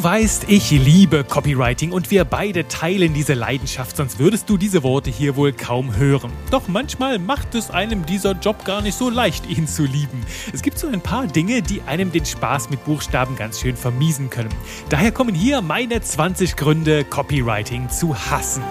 Du weißt, ich liebe Copywriting und wir beide teilen diese Leidenschaft, sonst würdest du diese Worte hier wohl kaum hören. Doch manchmal macht es einem dieser Job gar nicht so leicht, ihn zu lieben. Es gibt so ein paar Dinge, die einem den Spaß mit Buchstaben ganz schön vermiesen können. Daher kommen hier meine 20 Gründe, Copywriting zu hassen.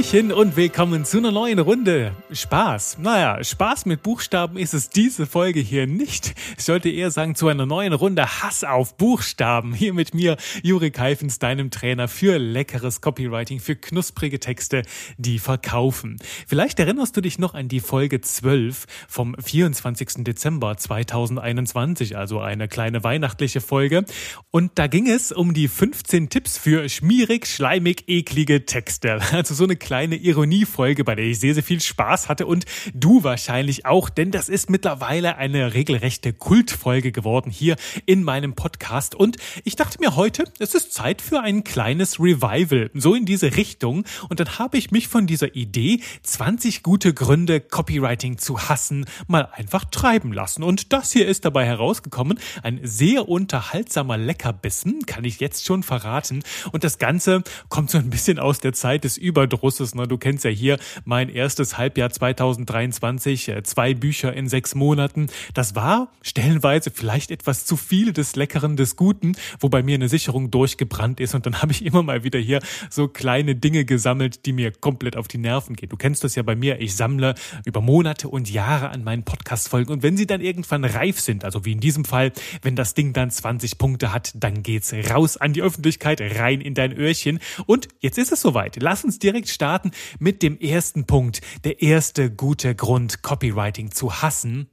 Hallöchen und willkommen zu einer neuen Runde. Spaß. Naja, Spaß mit Buchstaben ist es diese Folge hier nicht. Ich sollte eher sagen zu einer neuen Runde Hass auf Buchstaben. Hier mit mir, Juri Keifens, deinem Trainer für leckeres Copywriting, für knusprige Texte, die verkaufen. Vielleicht erinnerst du dich noch an die Folge 12 vom 24. Dezember 2021, also eine kleine weihnachtliche Folge. Und da ging es um die 15 Tipps für schmierig, schleimig, eklige Texte. Also so eine kleine Ironiefolge, bei der ich sehr, sehr viel Spaß hatte und du wahrscheinlich auch, denn das ist mittlerweile eine regelrechte Kultfolge geworden hier in meinem Podcast. Und ich dachte mir heute, es ist Zeit für ein kleines Revival, so in diese Richtung. Und dann habe ich mich von dieser Idee, 20 gute Gründe Copywriting zu hassen, mal einfach treiben lassen. Und das hier ist dabei herausgekommen, ein sehr unterhaltsamer Leckerbissen, kann ich jetzt schon verraten. Und das Ganze kommt so ein bisschen aus der Zeit des Über Überdrusses. Ne? Du kennst ja hier mein erstes Halbjahr 2023, äh, zwei Bücher in sechs Monaten. Das war stellenweise vielleicht etwas zu viel des Leckeren, des Guten, wo bei mir eine Sicherung durchgebrannt ist. Und dann habe ich immer mal wieder hier so kleine Dinge gesammelt, die mir komplett auf die Nerven gehen. Du kennst das ja bei mir. Ich sammle über Monate und Jahre an meinen Podcast-Folgen. Und wenn sie dann irgendwann reif sind, also wie in diesem Fall, wenn das Ding dann 20 Punkte hat, dann geht's raus an die Öffentlichkeit, rein in dein Öhrchen. Und jetzt ist es soweit. Lass uns direkt starten mit dem ersten Punkt. Der erste gute Grund, Copywriting zu hassen.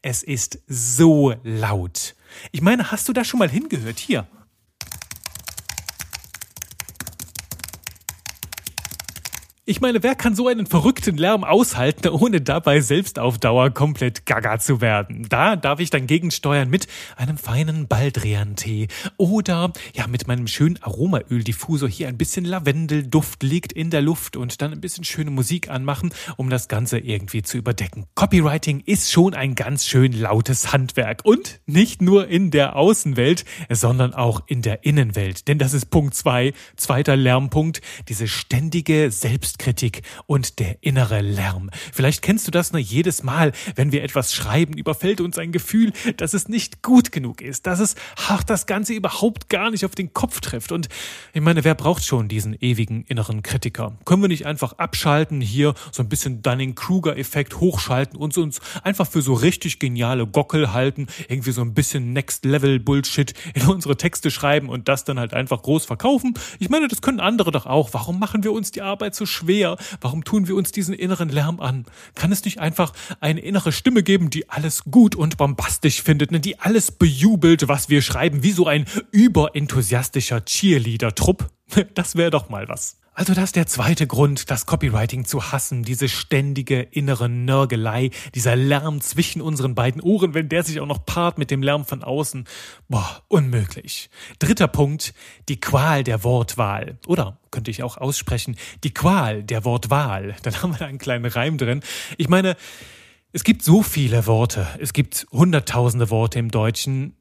Es ist so laut. Ich meine, hast du da schon mal hingehört? Hier. Ich meine, wer kann so einen verrückten Lärm aushalten, ohne dabei selbst auf Dauer komplett gaga zu werden? Da darf ich dann gegensteuern mit einem feinen Baldrian-Tee oder ja mit meinem schönen Aromaöl-Diffusor hier ein bisschen Lavendelduft liegt in der Luft und dann ein bisschen schöne Musik anmachen, um das Ganze irgendwie zu überdecken. Copywriting ist schon ein ganz schön lautes Handwerk und nicht nur in der Außenwelt, sondern auch in der Innenwelt. Denn das ist Punkt zwei, zweiter Lärmpunkt, diese ständige Selbst Selbstkritik und der innere Lärm. Vielleicht kennst du das nur jedes Mal, wenn wir etwas schreiben, überfällt uns ein Gefühl, dass es nicht gut genug ist, dass es ach, das Ganze überhaupt gar nicht auf den Kopf trifft. Und ich meine, wer braucht schon diesen ewigen inneren Kritiker? Können wir nicht einfach abschalten, hier so ein bisschen Dunning-Kruger-Effekt hochschalten und uns einfach für so richtig geniale Gockel halten, irgendwie so ein bisschen Next-Level-Bullshit in unsere Texte schreiben und das dann halt einfach groß verkaufen? Ich meine, das können andere doch auch. Warum machen wir uns die Arbeit so schwer? Schwer? Warum tun wir uns diesen inneren Lärm an? Kann es nicht einfach eine innere Stimme geben, die alles gut und bombastisch findet, ne? die alles bejubelt, was wir schreiben, wie so ein überenthusiastischer Cheerleader-Trupp? Das wäre doch mal was. Also das ist der zweite Grund, das Copywriting zu hassen, diese ständige innere Nörgelei, dieser Lärm zwischen unseren beiden Ohren, wenn der sich auch noch paart mit dem Lärm von außen. Boah, unmöglich. Dritter Punkt, die Qual der Wortwahl. Oder könnte ich auch aussprechen, die Qual der Wortwahl. Dann haben wir da einen kleinen Reim drin. Ich meine, es gibt so viele Worte. Es gibt hunderttausende Worte im Deutschen.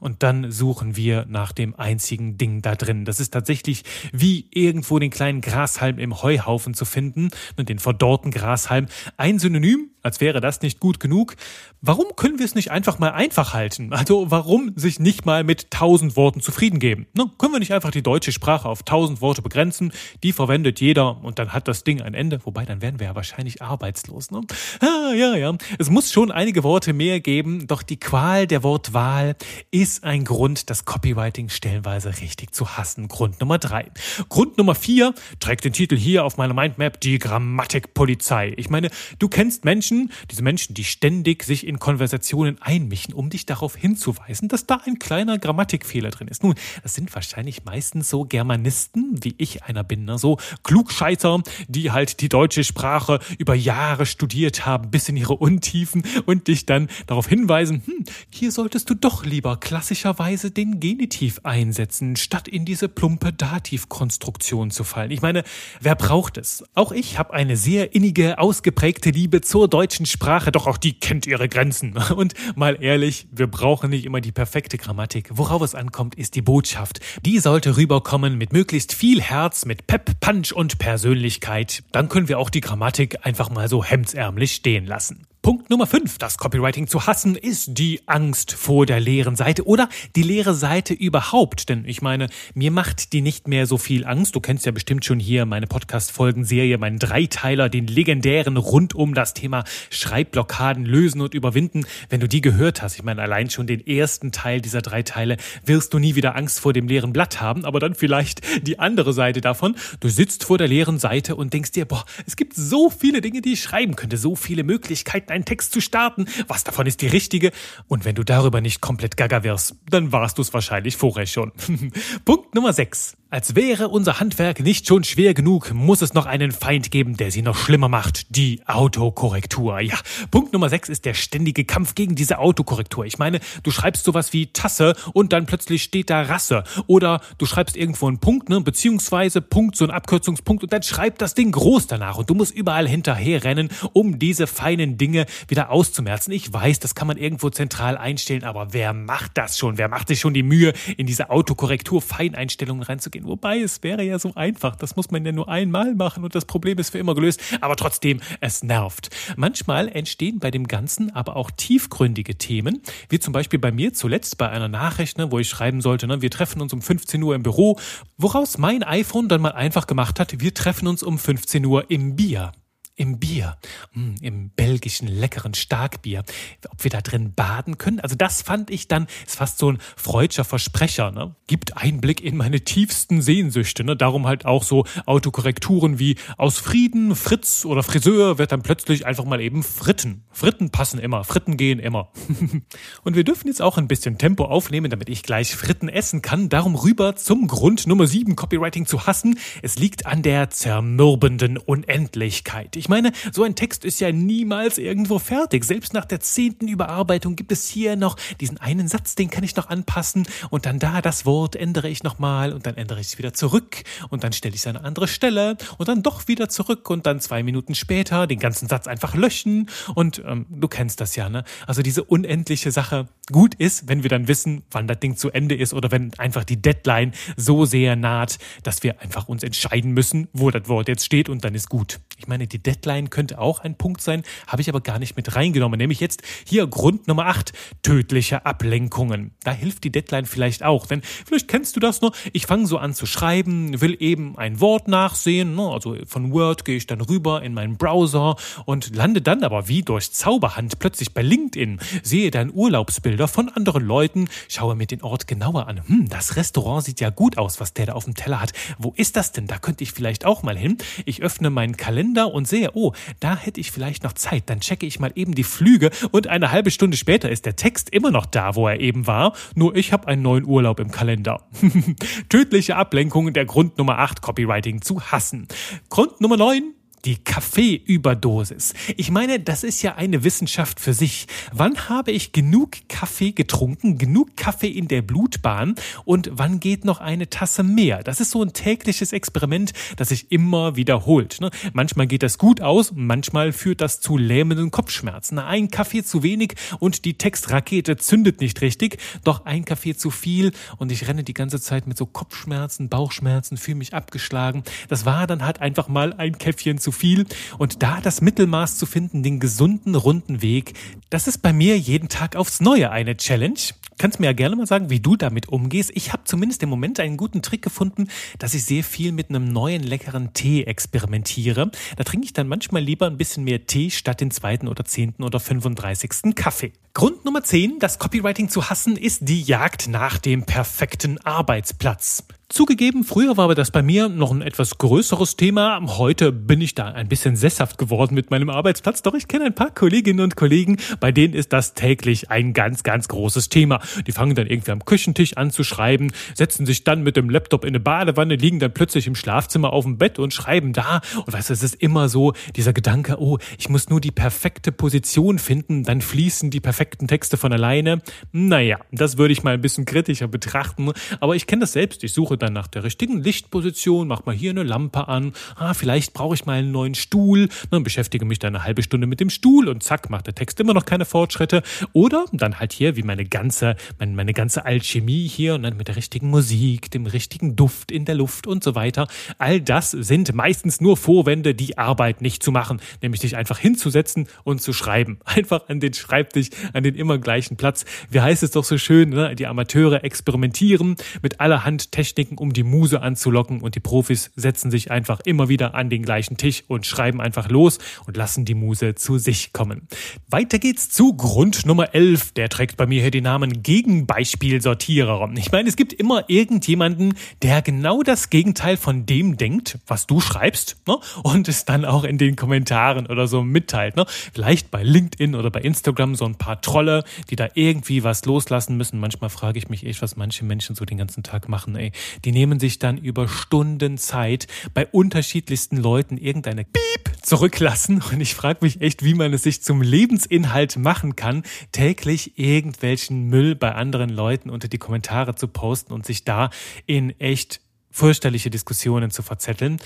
Und dann suchen wir nach dem einzigen Ding da drin. Das ist tatsächlich wie irgendwo den kleinen Grashalm im Heuhaufen zu finden, den verdorrten Grashalm. Ein Synonym als wäre das nicht gut genug. Warum können wir es nicht einfach mal einfach halten? Also warum sich nicht mal mit tausend Worten zufrieden geben? Ne? Können wir nicht einfach die deutsche Sprache auf tausend Worte begrenzen? Die verwendet jeder und dann hat das Ding ein Ende. Wobei, dann wären wir ja wahrscheinlich arbeitslos. Ne? Ah, ja, ja. Es muss schon einige Worte mehr geben, doch die Qual der Wortwahl ist ein Grund, das Copywriting stellenweise richtig zu hassen. Grund Nummer drei. Grund Nummer vier trägt den Titel hier auf meiner Mindmap, die Grammatikpolizei. Ich meine, du kennst Menschen, Menschen, diese Menschen, die ständig sich in Konversationen einmischen, um dich darauf hinzuweisen, dass da ein kleiner Grammatikfehler drin ist. Nun, das sind wahrscheinlich meistens so Germanisten, wie ich einer bin, ne? so Klugscheißer, die halt die deutsche Sprache über Jahre studiert haben, bis in ihre Untiefen und dich dann darauf hinweisen, hm, hier solltest du doch lieber klassischerweise den Genitiv einsetzen, statt in diese plumpe Dativkonstruktion zu fallen. Ich meine, wer braucht es? Auch ich habe eine sehr innige, ausgeprägte Liebe zur deutschen Sprache, doch auch die kennt ihre Grenzen. Und mal ehrlich, wir brauchen nicht immer die perfekte Grammatik. Worauf es ankommt, ist die Botschaft. Die sollte rüberkommen mit möglichst viel Herz, mit Pep, Punch und Persönlichkeit. Dann können wir auch die Grammatik einfach mal so hemdsärmlich stehen lassen. Punkt Nummer 5, das Copywriting zu hassen, ist die Angst vor der leeren Seite oder die leere Seite überhaupt. Denn ich meine, mir macht die nicht mehr so viel Angst. Du kennst ja bestimmt schon hier meine Podcast-Folgenserie, meinen Dreiteiler, den legendären rund um das Thema Schreibblockaden lösen und überwinden. Wenn du die gehört hast, ich meine, allein schon den ersten Teil dieser drei Teile, wirst du nie wieder Angst vor dem leeren Blatt haben, aber dann vielleicht die andere Seite davon. Du sitzt vor der leeren Seite und denkst dir, boah, es gibt so viele Dinge, die ich schreiben könnte, so viele Möglichkeiten, einen Text zu starten. Was davon ist die richtige? Und wenn du darüber nicht komplett gaga wirst, dann warst du es wahrscheinlich vorher schon. Punkt Nummer 6. Als wäre unser Handwerk nicht schon schwer genug, muss es noch einen Feind geben, der sie noch schlimmer macht. Die Autokorrektur. Ja, Punkt Nummer 6 ist der ständige Kampf gegen diese Autokorrektur. Ich meine, du schreibst sowas wie Tasse und dann plötzlich steht da Rasse. Oder du schreibst irgendwo einen Punkt, ne, beziehungsweise Punkt, so ein Abkürzungspunkt und dann schreibt das Ding groß danach und du musst überall hinterher rennen, um diese feinen Dinge wieder auszumerzen. Ich weiß, das kann man irgendwo zentral einstellen, aber wer macht das schon? Wer macht sich schon die Mühe, in diese Autokorrektur Feineinstellungen reinzugehen? gehen. Wobei es wäre ja so einfach. Das muss man ja nur einmal machen und das Problem ist für immer gelöst. Aber trotzdem, es nervt. Manchmal entstehen bei dem Ganzen aber auch tiefgründige Themen, wie zum Beispiel bei mir zuletzt bei einer Nachricht, ne, wo ich schreiben sollte, ne, wir treffen uns um 15 Uhr im Büro, woraus mein iPhone dann mal einfach gemacht hat, wir treffen uns um 15 Uhr im Bier im Bier, hm, im belgischen leckeren Starkbier, ob wir da drin baden können. Also das fand ich dann, ist fast so ein freudscher Versprecher, ne? Gibt Einblick in meine tiefsten Sehnsüchte, ne? Darum halt auch so Autokorrekturen wie aus Frieden, Fritz oder Friseur wird dann plötzlich einfach mal eben Fritten. Fritten passen immer, Fritten gehen immer. Und wir dürfen jetzt auch ein bisschen Tempo aufnehmen, damit ich gleich Fritten essen kann. Darum rüber zum Grund Nummer 7 Copywriting zu hassen. Es liegt an der zermürbenden Unendlichkeit. Ich ich meine, so ein Text ist ja niemals irgendwo fertig. Selbst nach der zehnten Überarbeitung gibt es hier noch diesen einen Satz, den kann ich noch anpassen und dann da das Wort ändere ich nochmal und dann ändere ich es wieder zurück und dann stelle ich es an eine andere Stelle und dann doch wieder zurück und dann zwei Minuten später den ganzen Satz einfach löschen und ähm, du kennst das ja, ne? Also diese unendliche Sache gut ist, wenn wir dann wissen, wann das Ding zu Ende ist oder wenn einfach die Deadline so sehr naht, dass wir einfach uns entscheiden müssen, wo das Wort jetzt steht und dann ist gut. Ich meine, die Deadline könnte auch ein Punkt sein, habe ich aber gar nicht mit reingenommen. Nämlich jetzt hier Grund Nummer 8, tödliche Ablenkungen. Da hilft die Deadline vielleicht auch, denn vielleicht kennst du das nur. Ich fange so an zu schreiben, will eben ein Wort nachsehen, ne? also von Word gehe ich dann rüber in meinen Browser und lande dann aber wie durch Zauberhand plötzlich bei LinkedIn, sehe dann Urlaubsbilder von anderen Leuten, schaue mir den Ort genauer an. Hm, das Restaurant sieht ja gut aus, was der da auf dem Teller hat. Wo ist das denn? Da könnte ich vielleicht auch mal hin. Ich öffne meinen Kalender und sehe, oh, da hätte ich vielleicht noch Zeit. Dann checke ich mal eben die Flüge und eine halbe Stunde später ist der Text immer noch da, wo er eben war. Nur ich habe einen neuen Urlaub im Kalender. Tödliche Ablenkungen der Grund Nummer 8 Copywriting zu hassen. Grund Nummer 9 die Kaffeeüberdosis. Ich meine, das ist ja eine Wissenschaft für sich. Wann habe ich genug Kaffee getrunken, genug Kaffee in der Blutbahn und wann geht noch eine Tasse mehr? Das ist so ein tägliches Experiment, das sich immer wiederholt. Ne? Manchmal geht das gut aus, manchmal führt das zu lähmenden Kopfschmerzen. Ein Kaffee zu wenig und die Textrakete zündet nicht richtig, doch ein Kaffee zu viel und ich renne die ganze Zeit mit so Kopfschmerzen, Bauchschmerzen, fühle mich abgeschlagen. Das war dann halt einfach mal ein Käffchen zu zu viel. Und da das Mittelmaß zu finden, den gesunden, runden Weg, das ist bei mir jeden Tag aufs Neue eine Challenge. Kannst mir ja gerne mal sagen, wie du damit umgehst. Ich habe zumindest im Moment einen guten Trick gefunden, dass ich sehr viel mit einem neuen leckeren Tee experimentiere. Da trinke ich dann manchmal lieber ein bisschen mehr Tee statt den zweiten oder zehnten oder 35. Kaffee. Grund Nummer 10, das Copywriting zu hassen, ist die Jagd nach dem perfekten Arbeitsplatz. Zugegeben, früher war aber das bei mir noch ein etwas größeres Thema. Heute bin ich da ein bisschen sesshaft geworden mit meinem Arbeitsplatz. Doch ich kenne ein paar Kolleginnen und Kollegen, bei denen ist das täglich ein ganz, ganz großes Thema. Die fangen dann irgendwie am Küchentisch an zu schreiben, setzen sich dann mit dem Laptop in eine Badewanne, liegen dann plötzlich im Schlafzimmer auf dem Bett und schreiben da. Und weißt du, es ist immer so dieser Gedanke, oh, ich muss nur die perfekte Position finden, dann fließen die perfekten Texte von alleine. Naja, das würde ich mal ein bisschen kritischer betrachten. Aber ich kenne das selbst. Ich suche dann nach der richtigen Lichtposition, mach mal hier eine Lampe an, ah, vielleicht brauche ich mal einen neuen Stuhl, dann beschäftige mich dann eine halbe Stunde mit dem Stuhl und zack, macht der Text immer noch keine Fortschritte. Oder dann halt hier, wie meine ganze, meine, meine ganze Alchemie hier und dann mit der richtigen Musik, dem richtigen Duft in der Luft und so weiter. All das sind meistens nur Vorwände, die Arbeit nicht zu machen, nämlich dich einfach hinzusetzen und zu schreiben. Einfach an den Schreibtisch, an den immer gleichen Platz. Wie heißt es doch so schön, ne? die Amateure experimentieren mit allerhand Techniken, um die Muse anzulocken und die Profis setzen sich einfach immer wieder an den gleichen Tisch und schreiben einfach los und lassen die Muse zu sich kommen. Weiter geht's zu Grund Nummer 11. Der trägt bei mir hier den Namen Gegenbeispielsortierer. Ich meine, es gibt immer irgendjemanden, der genau das Gegenteil von dem denkt, was du schreibst ne? und es dann auch in den Kommentaren oder so mitteilt. Ne? Vielleicht bei LinkedIn oder bei Instagram so ein paar Trolle, die da irgendwie was loslassen müssen. Manchmal frage ich mich echt, was manche Menschen so den ganzen Tag machen. Ey, die nehmen sich dann über Stunden Zeit bei unterschiedlichsten Leuten irgendeine Piep zurücklassen. Und ich frage mich echt, wie man es sich zum Lebensinhalt machen kann, täglich irgendwelchen Müll bei anderen Leuten unter die Kommentare zu posten und sich da in echt fürchterliche Diskussionen zu verzetteln.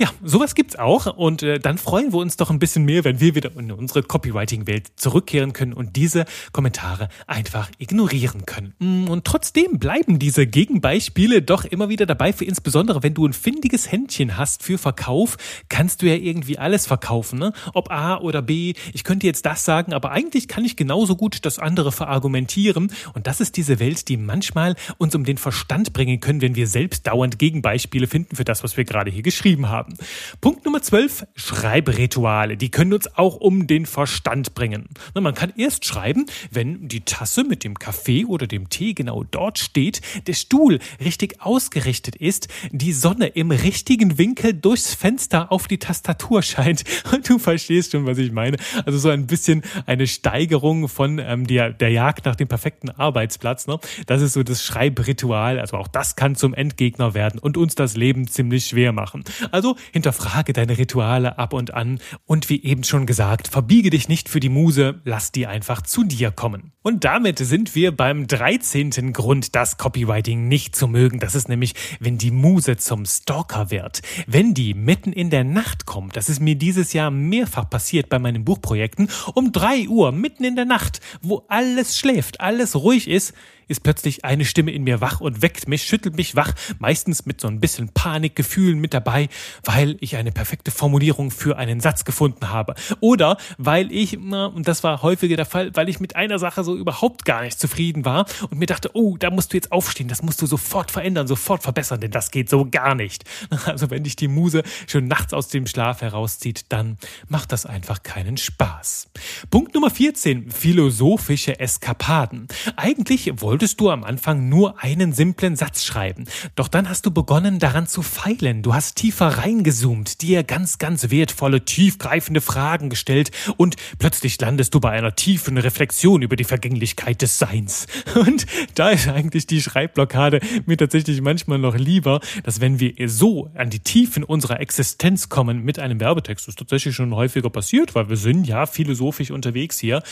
Ja, sowas gibt's auch und äh, dann freuen wir uns doch ein bisschen mehr, wenn wir wieder in unsere Copywriting-Welt zurückkehren können und diese Kommentare einfach ignorieren können. Mm, und trotzdem bleiben diese Gegenbeispiele doch immer wieder dabei, für insbesondere wenn du ein findiges Händchen hast für Verkauf, kannst du ja irgendwie alles verkaufen, ne? Ob A oder B. Ich könnte jetzt das sagen, aber eigentlich kann ich genauso gut das andere verargumentieren und das ist diese Welt, die manchmal uns um den Verstand bringen können, wenn wir selbst dauernd Gegenbeispiele finden für das, was wir gerade hier geschrieben haben haben. Punkt Nummer 12, Schreibrituale. Die können uns auch um den Verstand bringen. Man kann erst schreiben, wenn die Tasse mit dem Kaffee oder dem Tee genau dort steht, der Stuhl richtig ausgerichtet ist, die Sonne im richtigen Winkel durchs Fenster auf die Tastatur scheint. Und du verstehst schon, was ich meine. Also so ein bisschen eine Steigerung von ähm, der, der Jagd nach dem perfekten Arbeitsplatz. Ne? Das ist so das Schreibritual. Also auch das kann zum Endgegner werden und uns das Leben ziemlich schwer machen. Also hinterfrage deine Rituale ab und an und wie eben schon gesagt, verbiege dich nicht für die Muse, lass die einfach zu dir kommen. Und damit sind wir beim 13. Grund, das Copywriting nicht zu mögen. Das ist nämlich, wenn die Muse zum Stalker wird. Wenn die mitten in der Nacht kommt. Das ist mir dieses Jahr mehrfach passiert bei meinen Buchprojekten. Um drei Uhr, mitten in der Nacht, wo alles schläft, alles ruhig ist, ist plötzlich eine Stimme in mir wach und weckt mich, schüttelt mich wach, meistens mit so ein bisschen Panikgefühlen mit dabei, weil ich eine perfekte Formulierung für einen Satz gefunden habe. Oder weil ich, und das war häufiger der Fall, weil ich mit einer Sache so überhaupt gar nicht zufrieden war und mir dachte, oh, da musst du jetzt aufstehen, das musst du sofort verändern, sofort verbessern, denn das geht so gar nicht. Also wenn dich die Muse schon nachts aus dem Schlaf herauszieht, dann macht das einfach keinen Spaß. Punkt Nummer 14, philosophische Eskapaden. Eigentlich wollte wolltest du am Anfang nur einen simplen Satz schreiben. Doch dann hast du begonnen daran zu feilen. Du hast tiefer reingezoomt, dir ganz, ganz wertvolle, tiefgreifende Fragen gestellt und plötzlich landest du bei einer tiefen Reflexion über die Vergänglichkeit des Seins. Und da ist eigentlich die Schreibblockade mir tatsächlich manchmal noch lieber, dass wenn wir so an die Tiefen unserer Existenz kommen mit einem Werbetext, das ist tatsächlich schon häufiger passiert, weil wir sind ja philosophisch unterwegs hier,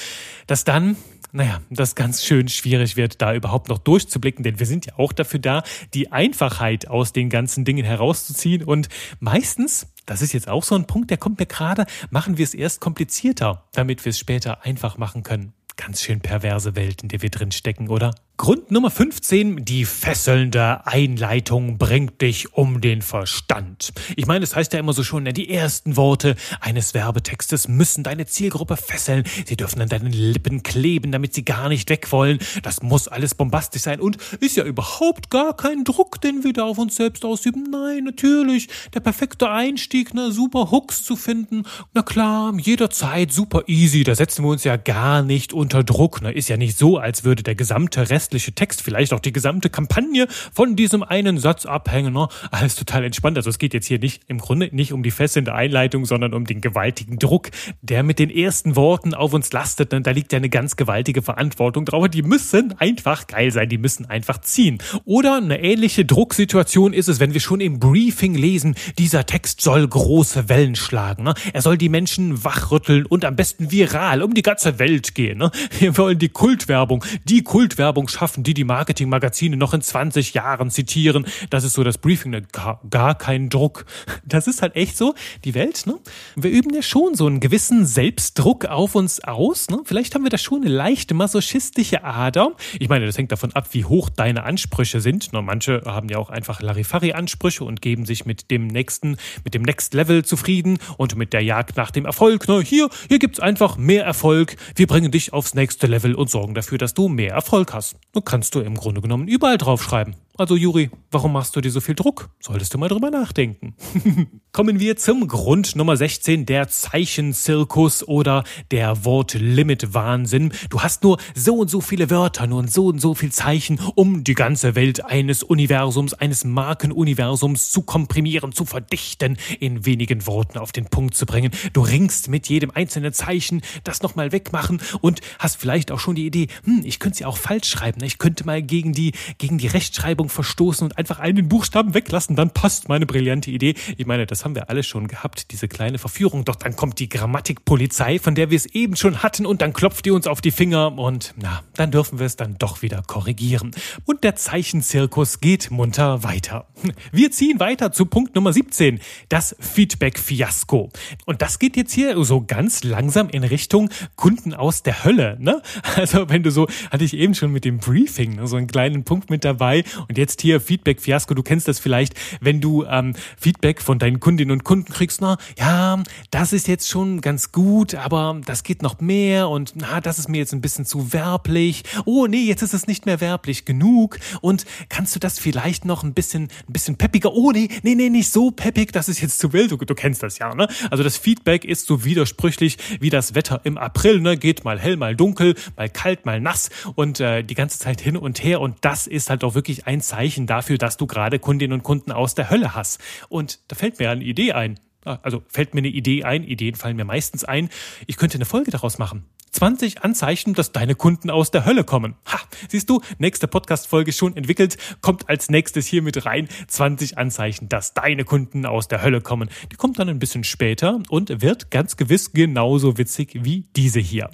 dass dann naja, das ganz schön schwierig wird, da überhaupt noch durchzublicken, denn wir sind ja auch dafür da, die Einfachheit aus den ganzen Dingen herauszuziehen und meistens das ist jetzt auch so ein Punkt, der kommt mir gerade, machen wir es erst komplizierter, damit wir es später einfach machen können. Ganz schön perverse Welt, in der wir drin stecken, oder? Grund Nummer 15, die fesselnde Einleitung bringt dich um den Verstand. Ich meine, es heißt ja immer so schon, die ersten Worte eines Werbetextes müssen deine Zielgruppe fesseln. Sie dürfen an deinen Lippen kleben, damit sie gar nicht weg wollen. Das muss alles bombastisch sein und ist ja überhaupt gar kein Druck, den wir da auf uns selbst ausüben. Nein, natürlich. Der perfekte Einstieg, ne, super Hooks zu finden. Na klar, jederzeit super easy. Da setzen wir uns ja gar nicht unter Druck. Ne, ist ja nicht so, als würde der gesamte Rest restliche Text, vielleicht auch die gesamte Kampagne von diesem einen Satz abhängen. Ne? Alles total entspannt. Also es geht jetzt hier nicht im Grunde nicht um die fesselnde Einleitung, sondern um den gewaltigen Druck, der mit den ersten Worten auf uns lastet. Und da liegt ja eine ganz gewaltige Verantwortung drauf. Die müssen einfach geil sein, die müssen einfach ziehen. Oder eine ähnliche Drucksituation ist es, wenn wir schon im Briefing lesen, dieser Text soll große Wellen schlagen. Ne? Er soll die Menschen wachrütteln und am besten viral um die ganze Welt gehen. Ne? Wir wollen die Kultwerbung, die Kultwerbung schaffen, die die Marketingmagazine noch in 20 Jahren zitieren. Das ist so das Briefing, ne? gar, gar kein Druck. Das ist halt echt so, die Welt. Ne? Wir üben ja schon so einen gewissen Selbstdruck auf uns aus. Ne? Vielleicht haben wir da schon eine leichte masochistische Ader. Ich meine, das hängt davon ab, wie hoch deine Ansprüche sind. Ne? Manche haben ja auch einfach Larifari-Ansprüche und geben sich mit dem nächsten, mit dem Next Level zufrieden und mit der Jagd nach dem Erfolg. Ne? Hier, hier gibt's einfach mehr Erfolg. Wir bringen dich aufs nächste Level und sorgen dafür, dass du mehr Erfolg hast. Kannst du im Grunde genommen überall draufschreiben. Also Juri, warum machst du dir so viel Druck? Solltest du mal drüber nachdenken. Kommen wir zum Grund Nummer 16, der Zeichenzirkus oder der Wortlimit-Wahnsinn. Du hast nur so und so viele Wörter, nur so und so viel Zeichen, um die ganze Welt eines Universums, eines Markenuniversums zu komprimieren, zu verdichten, in wenigen Worten auf den Punkt zu bringen. Du ringst mit jedem einzelnen Zeichen, das nochmal wegmachen und hast vielleicht auch schon die Idee, hm, ich könnte sie auch falsch schreiben. Ich könnte mal gegen die, gegen die Rechtschreibung Ordnung verstoßen und einfach einen Buchstaben weglassen, dann passt meine brillante Idee. Ich meine, das haben wir alle schon gehabt, diese kleine Verführung. Doch dann kommt die Grammatikpolizei, von der wir es eben schon hatten, und dann klopft die uns auf die Finger und na, dann dürfen wir es dann doch wieder korrigieren. Und der Zeichenzirkus geht munter weiter. Wir ziehen weiter zu Punkt Nummer 17, das Feedback-Fiasko. Und das geht jetzt hier so ganz langsam in Richtung Kunden aus der Hölle. Ne? Also wenn du so, hatte ich eben schon mit dem Briefing, ne, so einen kleinen Punkt mit dabei und jetzt hier Feedback-Fiasko, du kennst das vielleicht, wenn du ähm, Feedback von deinen Kundinnen und Kunden kriegst, na, ja, das ist jetzt schon ganz gut, aber das geht noch mehr und na, das ist mir jetzt ein bisschen zu werblich. Oh, nee, jetzt ist es nicht mehr werblich genug und kannst du das vielleicht noch ein bisschen, ein bisschen peppiger? Oh, nee, nee, nee, nicht so peppig, das ist jetzt zu wild. Du, du kennst das ja, ne? Also das Feedback ist so widersprüchlich wie das Wetter im April, ne? Geht mal hell, mal dunkel, mal kalt, mal nass und äh, die ganze Zeit hin und her und das ist halt auch wirklich ein Zeichen dafür, dass du gerade Kundinnen und Kunden aus der Hölle hast. Und da fällt mir eine Idee ein. Also fällt mir eine Idee ein, Ideen fallen mir meistens ein. Ich könnte eine Folge daraus machen. 20 Anzeichen, dass deine Kunden aus der Hölle kommen. Ha, siehst du, nächste Podcast-Folge schon entwickelt, kommt als nächstes hier mit rein. 20 Anzeichen, dass deine Kunden aus der Hölle kommen. Die kommt dann ein bisschen später und wird ganz gewiss genauso witzig wie diese hier.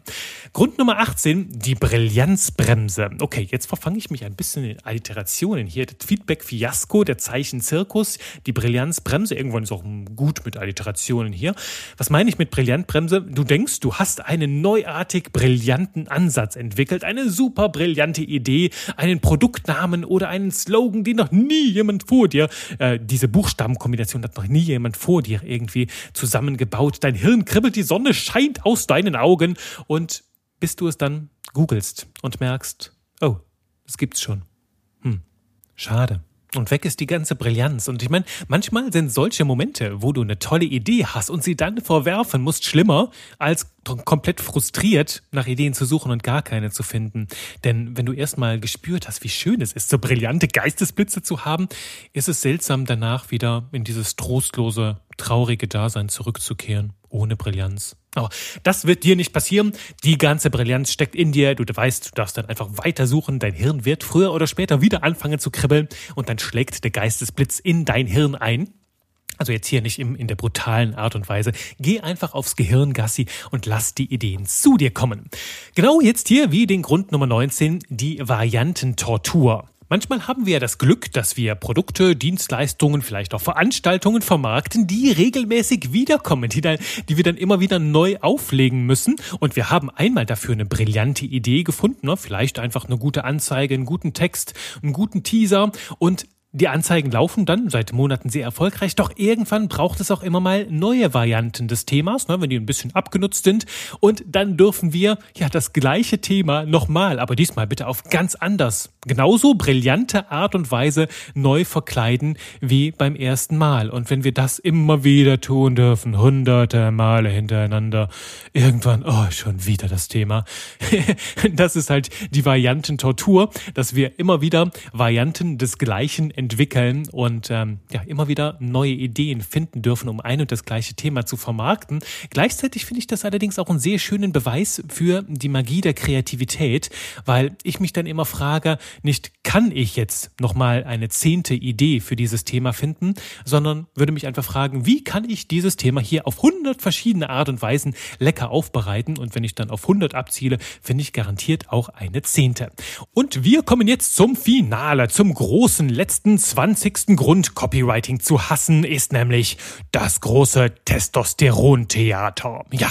Grund Nummer 18, die Brillanzbremse. Okay, jetzt verfange ich mich ein bisschen in Alliterationen hier. Das Feedback-Fiasko, der Zeichen-Zirkus, die Brillanzbremse. Irgendwann ist auch gut mit Alliterationen hier. Was meine ich mit Brillantbremse? Du denkst, du hast eine neuartige großartig brillanten Ansatz entwickelt, eine super brillante Idee, einen Produktnamen oder einen Slogan, den noch nie jemand vor dir, äh, diese Buchstabenkombination hat noch nie jemand vor dir irgendwie zusammengebaut. Dein Hirn kribbelt, die Sonne scheint aus deinen Augen und bis du es dann googelst und merkst, oh, das gibt's schon. Hm, schade. Und weg ist die ganze Brillanz. Und ich meine, manchmal sind solche Momente, wo du eine tolle Idee hast und sie dann vorwerfen musst, schlimmer, als komplett frustriert nach Ideen zu suchen und gar keine zu finden. Denn wenn du erstmal gespürt hast, wie schön es ist, so brillante Geistesblitze zu haben, ist es seltsam, danach wieder in dieses trostlose, traurige Dasein zurückzukehren, ohne Brillanz. Aber das wird dir nicht passieren. Die ganze Brillanz steckt in dir. Du weißt, du darfst dann einfach weitersuchen. Dein Hirn wird früher oder später wieder anfangen zu kribbeln und dann schlägt der Geistesblitz in dein Hirn ein. Also jetzt hier nicht in der brutalen Art und Weise. Geh einfach aufs Gehirn, Gassi, und lass die Ideen zu dir kommen. Genau jetzt hier wie den Grund Nummer 19, die Variantentortur. Manchmal haben wir ja das Glück, dass wir Produkte, Dienstleistungen, vielleicht auch Veranstaltungen vermarkten, die regelmäßig wiederkommen, die, dann, die wir dann immer wieder neu auflegen müssen. Und wir haben einmal dafür eine brillante Idee gefunden, ne? vielleicht einfach eine gute Anzeige, einen guten Text, einen guten Teaser und Die Anzeigen laufen dann seit Monaten sehr erfolgreich, doch irgendwann braucht es auch immer mal neue Varianten des Themas, ne, wenn die ein bisschen abgenutzt sind. Und dann dürfen wir ja das gleiche Thema nochmal, aber diesmal bitte auf ganz anders, genauso brillante Art und Weise neu verkleiden wie beim ersten Mal. Und wenn wir das immer wieder tun dürfen, hunderte Male hintereinander, irgendwann, oh, schon wieder das Thema. das ist halt die Variantentortur, dass wir immer wieder Varianten des Gleichen entwickeln und ähm, ja immer wieder neue Ideen finden dürfen, um ein und das gleiche Thema zu vermarkten. Gleichzeitig finde ich das allerdings auch einen sehr schönen Beweis für die Magie der Kreativität, weil ich mich dann immer frage, nicht kann ich jetzt nochmal eine zehnte Idee für dieses Thema finden, sondern würde mich einfach fragen, wie kann ich dieses Thema hier auf 100 verschiedene Art und Weisen lecker aufbereiten und wenn ich dann auf 100 abziele, finde ich garantiert auch eine zehnte. Und wir kommen jetzt zum Finale, zum großen letzten 20. Grund, Copywriting zu hassen, ist nämlich das große Testosterontheater. Ja,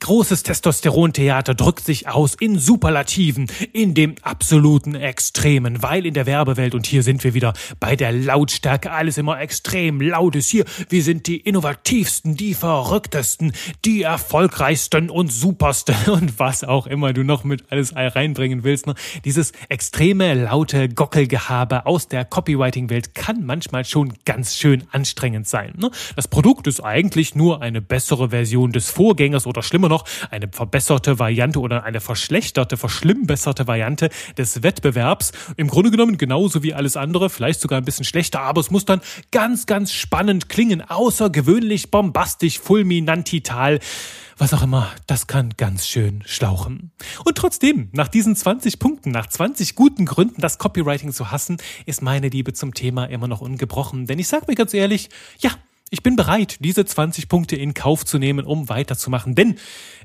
großes Testosterontheater drückt sich aus in Superlativen, in dem absoluten Extremen, weil in der Werbewelt, und hier sind wir wieder bei der Lautstärke, alles immer extrem laut ist hier, wir sind die innovativsten, die verrücktesten, die erfolgreichsten und supersten und was auch immer du noch mit alles reinbringen willst. Ne? Dieses extreme, laute Gockelgehabe aus der Copywriting Marketingwelt kann manchmal schon ganz schön anstrengend sein. Ne? Das Produkt ist eigentlich nur eine bessere Version des Vorgängers oder schlimmer noch, eine verbesserte Variante oder eine verschlechterte, verschlimmbesserte Variante des Wettbewerbs. Im Grunde genommen genauso wie alles andere, vielleicht sogar ein bisschen schlechter, aber es muss dann ganz, ganz spannend klingen, außergewöhnlich bombastisch, fulminantital was auch immer, das kann ganz schön schlauchen. Und trotzdem, nach diesen 20 Punkten, nach 20 guten Gründen, das Copywriting zu hassen, ist meine Liebe zum Thema immer noch ungebrochen. Denn ich sag mir ganz ehrlich, ja, ich bin bereit, diese 20 Punkte in Kauf zu nehmen, um weiterzumachen. Denn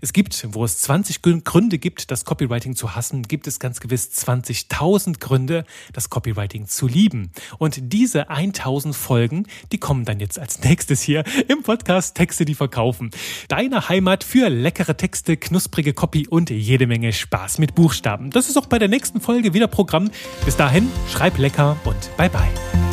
es gibt, wo es 20 Gründe gibt, das Copywriting zu hassen, gibt es ganz gewiss 20.000 Gründe, das Copywriting zu lieben. Und diese 1000 Folgen, die kommen dann jetzt als nächstes hier im Podcast Texte, die verkaufen. Deine Heimat für leckere Texte, knusprige Copy und jede Menge Spaß mit Buchstaben. Das ist auch bei der nächsten Folge wieder Programm. Bis dahin, schreib lecker und bye bye.